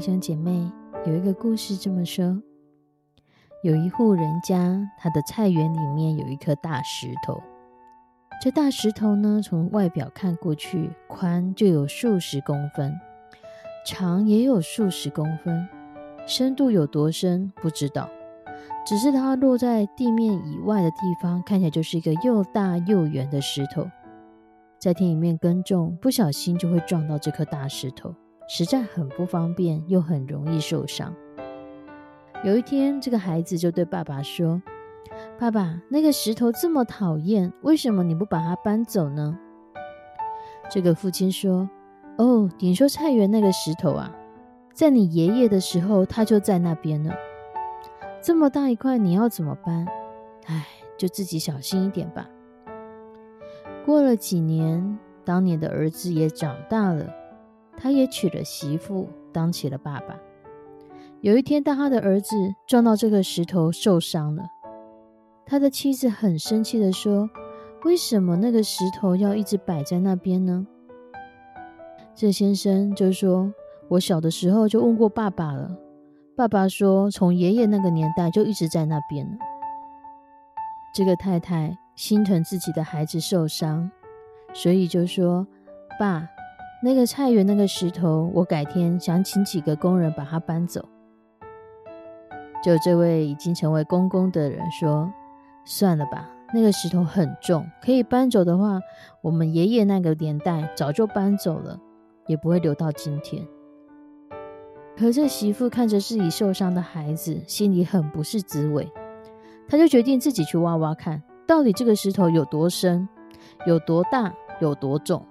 弟兄姐妹，有一个故事这么说：有一户人家，他的菜园里面有一颗大石头。这大石头呢，从外表看过去，宽就有数十公分，长也有数十公分，深度有多深不知道。只是它落在地面以外的地方，看起来就是一个又大又圆的石头。在田里面耕种，不小心就会撞到这颗大石头。实在很不方便，又很容易受伤。有一天，这个孩子就对爸爸说：“爸爸，那个石头这么讨厌，为什么你不把它搬走呢？”这个父亲说：“哦，你说菜园那个石头啊，在你爷爷的时候，他就在那边呢。这么大一块，你要怎么搬？哎，就自己小心一点吧。”过了几年，当年的儿子也长大了。他也娶了媳妇，当起了爸爸。有一天，当他的儿子撞到这个石头受伤了，他的妻子很生气的说：“为什么那个石头要一直摆在那边呢？”这先生就说：“我小的时候就问过爸爸了，爸爸说从爷爷那个年代就一直在那边了。”这个太太心疼自己的孩子受伤，所以就说：“爸。”那个菜园那个石头，我改天想请几个工人把它搬走。就这位已经成为公公的人说：“算了吧，那个石头很重，可以搬走的话，我们爷爷那个年代早就搬走了，也不会留到今天。”可这媳妇看着自己受伤的孩子，心里很不是滋味，他就决定自己去挖挖看，到底这个石头有多深、有多大、有多重。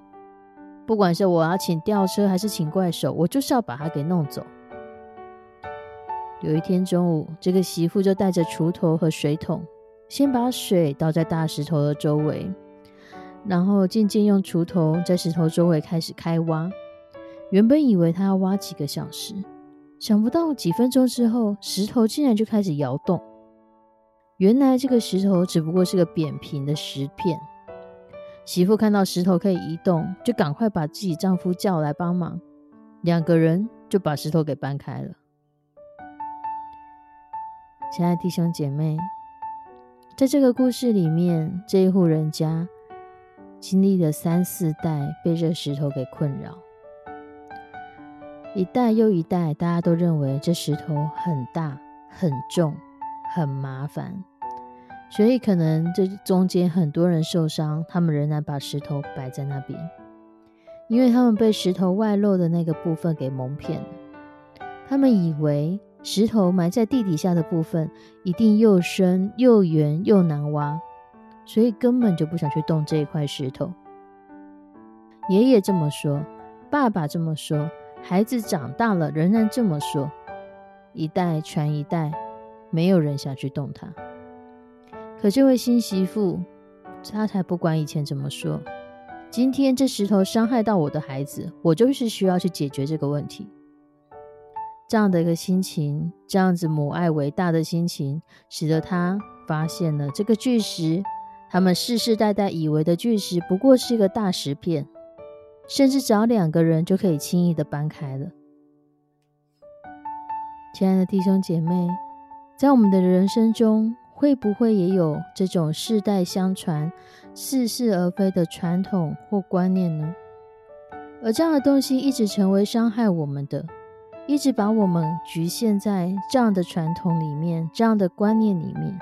不管是我要请吊车还是请怪手，我就是要把它给弄走。有一天中午，这个媳妇就带着锄头和水桶，先把水倒在大石头的周围，然后渐渐用锄头在石头周围开始开挖。原本以为他要挖几个小时，想不到几分钟之后，石头竟然就开始摇动。原来这个石头只不过是个扁平的石片。媳妇看到石头可以移动，就赶快把自己丈夫叫来帮忙，两个人就把石头给搬开了。亲爱的弟兄姐妹，在这个故事里面，这一户人家经历了三四代被这石头给困扰，一代又一代，大家都认为这石头很大、很重、很麻烦。所以，可能这中间很多人受伤，他们仍然把石头摆在那边，因为他们被石头外露的那个部分给蒙骗了。他们以为石头埋在地底下的部分一定又深又圆又难挖，所以根本就不想去动这一块石头。爷爷这么说，爸爸这么说，孩子长大了仍然这么说，一代传一代，没有人想去动它。可这位新媳妇，她才不管以前怎么说。今天这石头伤害到我的孩子，我就是需要去解决这个问题。这样的一个心情，这样子母爱伟大的心情，使得他发现了这个巨石，他们世世代代以为的巨石，不过是一个大石片，甚至找两个人就可以轻易的搬开了。亲爱的弟兄姐妹，在我们的人生中，会不会也有这种世代相传、似是而非的传统或观念呢？而这样的东西一直成为伤害我们的，一直把我们局限在这样的传统里面、这样的观念里面。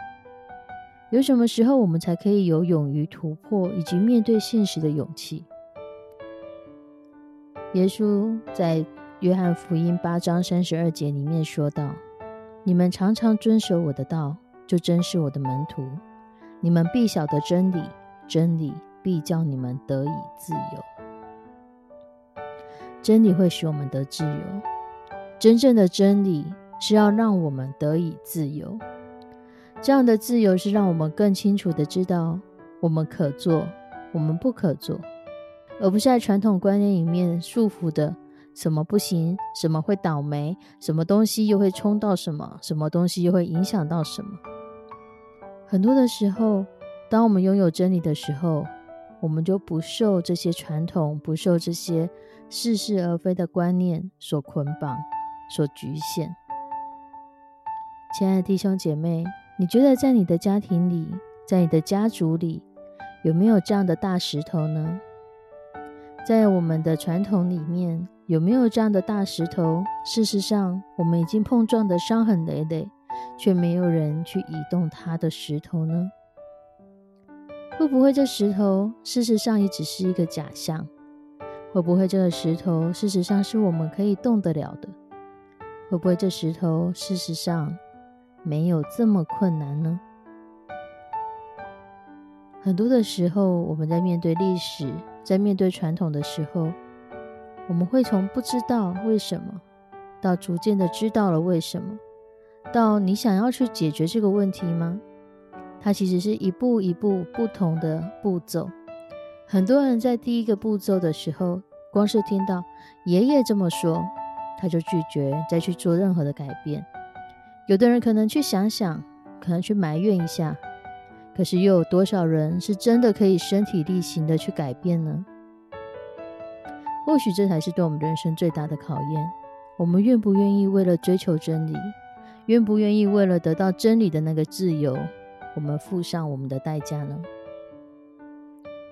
有什么时候我们才可以有勇于突破以及面对现实的勇气？耶稣在约翰福音八章三十二节里面说道：“你们常常遵守我的道，就真是我的门徒。你们必晓得真理，真理必叫你们得以自由。真理会使我们得自由。真正的真理是要让我们得以自由。”这样的自由是让我们更清楚的知道我们可做，我们不可做，而不是在传统观念里面束缚的什么不行，什么会倒霉，什么东西又会冲到什么，什么东西又会影响到什么。很多的时候，当我们拥有真理的时候，我们就不受这些传统，不受这些似是而非的观念所捆绑、所局限。亲爱的弟兄姐妹。你觉得在你的家庭里，在你的家族里，有没有这样的大石头呢？在我们的传统里面，有没有这样的大石头？事实上，我们已经碰撞的伤痕累累，却没有人去移动它的石头呢？会不会这石头事实上也只是一个假象？会不会这个石头事实上是我们可以动得了的？会不会这石头事实上？没有这么困难呢。很多的时候，我们在面对历史、在面对传统的时候，我们会从不知道为什么，到逐渐的知道了为什么，到你想要去解决这个问题吗？它其实是一步一步不同的步骤。很多人在第一个步骤的时候，光是听到爷爷这么说，他就拒绝再去做任何的改变。有的人可能去想想，可能去埋怨一下，可是又有多少人是真的可以身体力行的去改变呢？或许这才是对我们人生最大的考验。我们愿不愿意为了追求真理，愿不愿意为了得到真理的那个自由，我们付上我们的代价呢？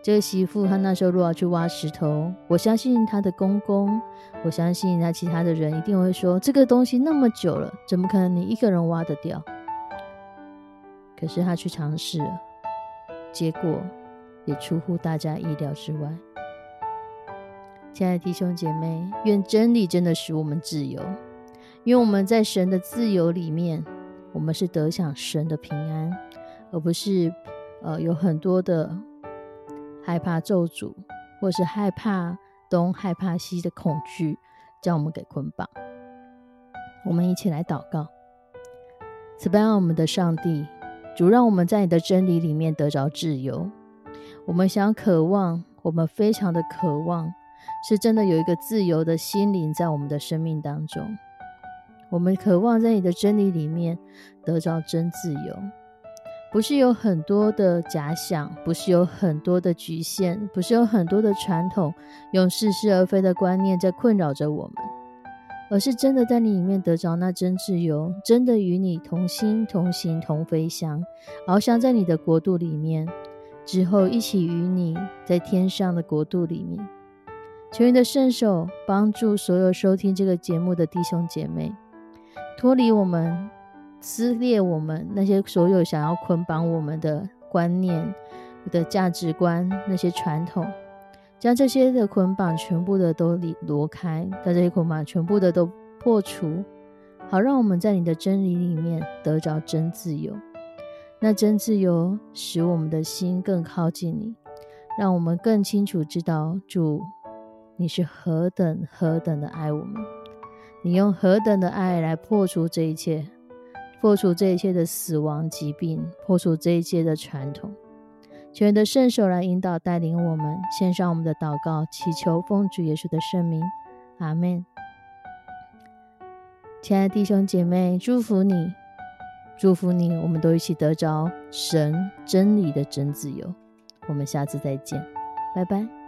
这个媳妇，她那时候如果要去挖石头，我相信她的公公，我相信她其他的人一定会说：这个东西那么久了，怎么可能你一个人挖得掉？可是她去尝试了，结果也出乎大家意料之外。亲爱的弟兄姐妹，愿真理真的使我们自由，因为我们在神的自由里面，我们是得享神的平安，而不是呃有很多的。害怕咒诅，或是害怕东、害怕西的恐惧，将我们给捆绑。我们一起来祷告：慈悲我们的上帝，主让我们在你的真理里面得着自由。我们想渴望，我们非常的渴望，是真的有一个自由的心灵在我们的生命当中。我们渴望在你的真理里面得着真自由。不是有很多的假想，不是有很多的局限，不是有很多的传统，用似是而非的观念在困扰着我们，而是真的在你里面得着那真自由，真的与你同心同行同飞翔，翱翔在你的国度里面，之后一起与你在天上的国度里面。求你的圣手帮助所有收听这个节目的弟兄姐妹，脱离我们。撕裂我们那些所有想要捆绑我们的观念、的价值观、那些传统，将这些的捆绑全部的都离挪开，把这些捆绑全部的都破除，好让我们在你的真理里面得着真自由。那真自由使我们的心更靠近你，让我们更清楚知道主你是何等何等的爱我们，你用何等的爱来破除这一切。破除这一切的死亡、疾病，破除这一切的传统，求你的圣手来引导、带领我们，献上我们的祷告，祈求奉主耶稣的圣名，阿门。亲爱的弟兄姐妹，祝福你，祝福你，我们都一起得着神真理的真自由。我们下次再见，拜拜。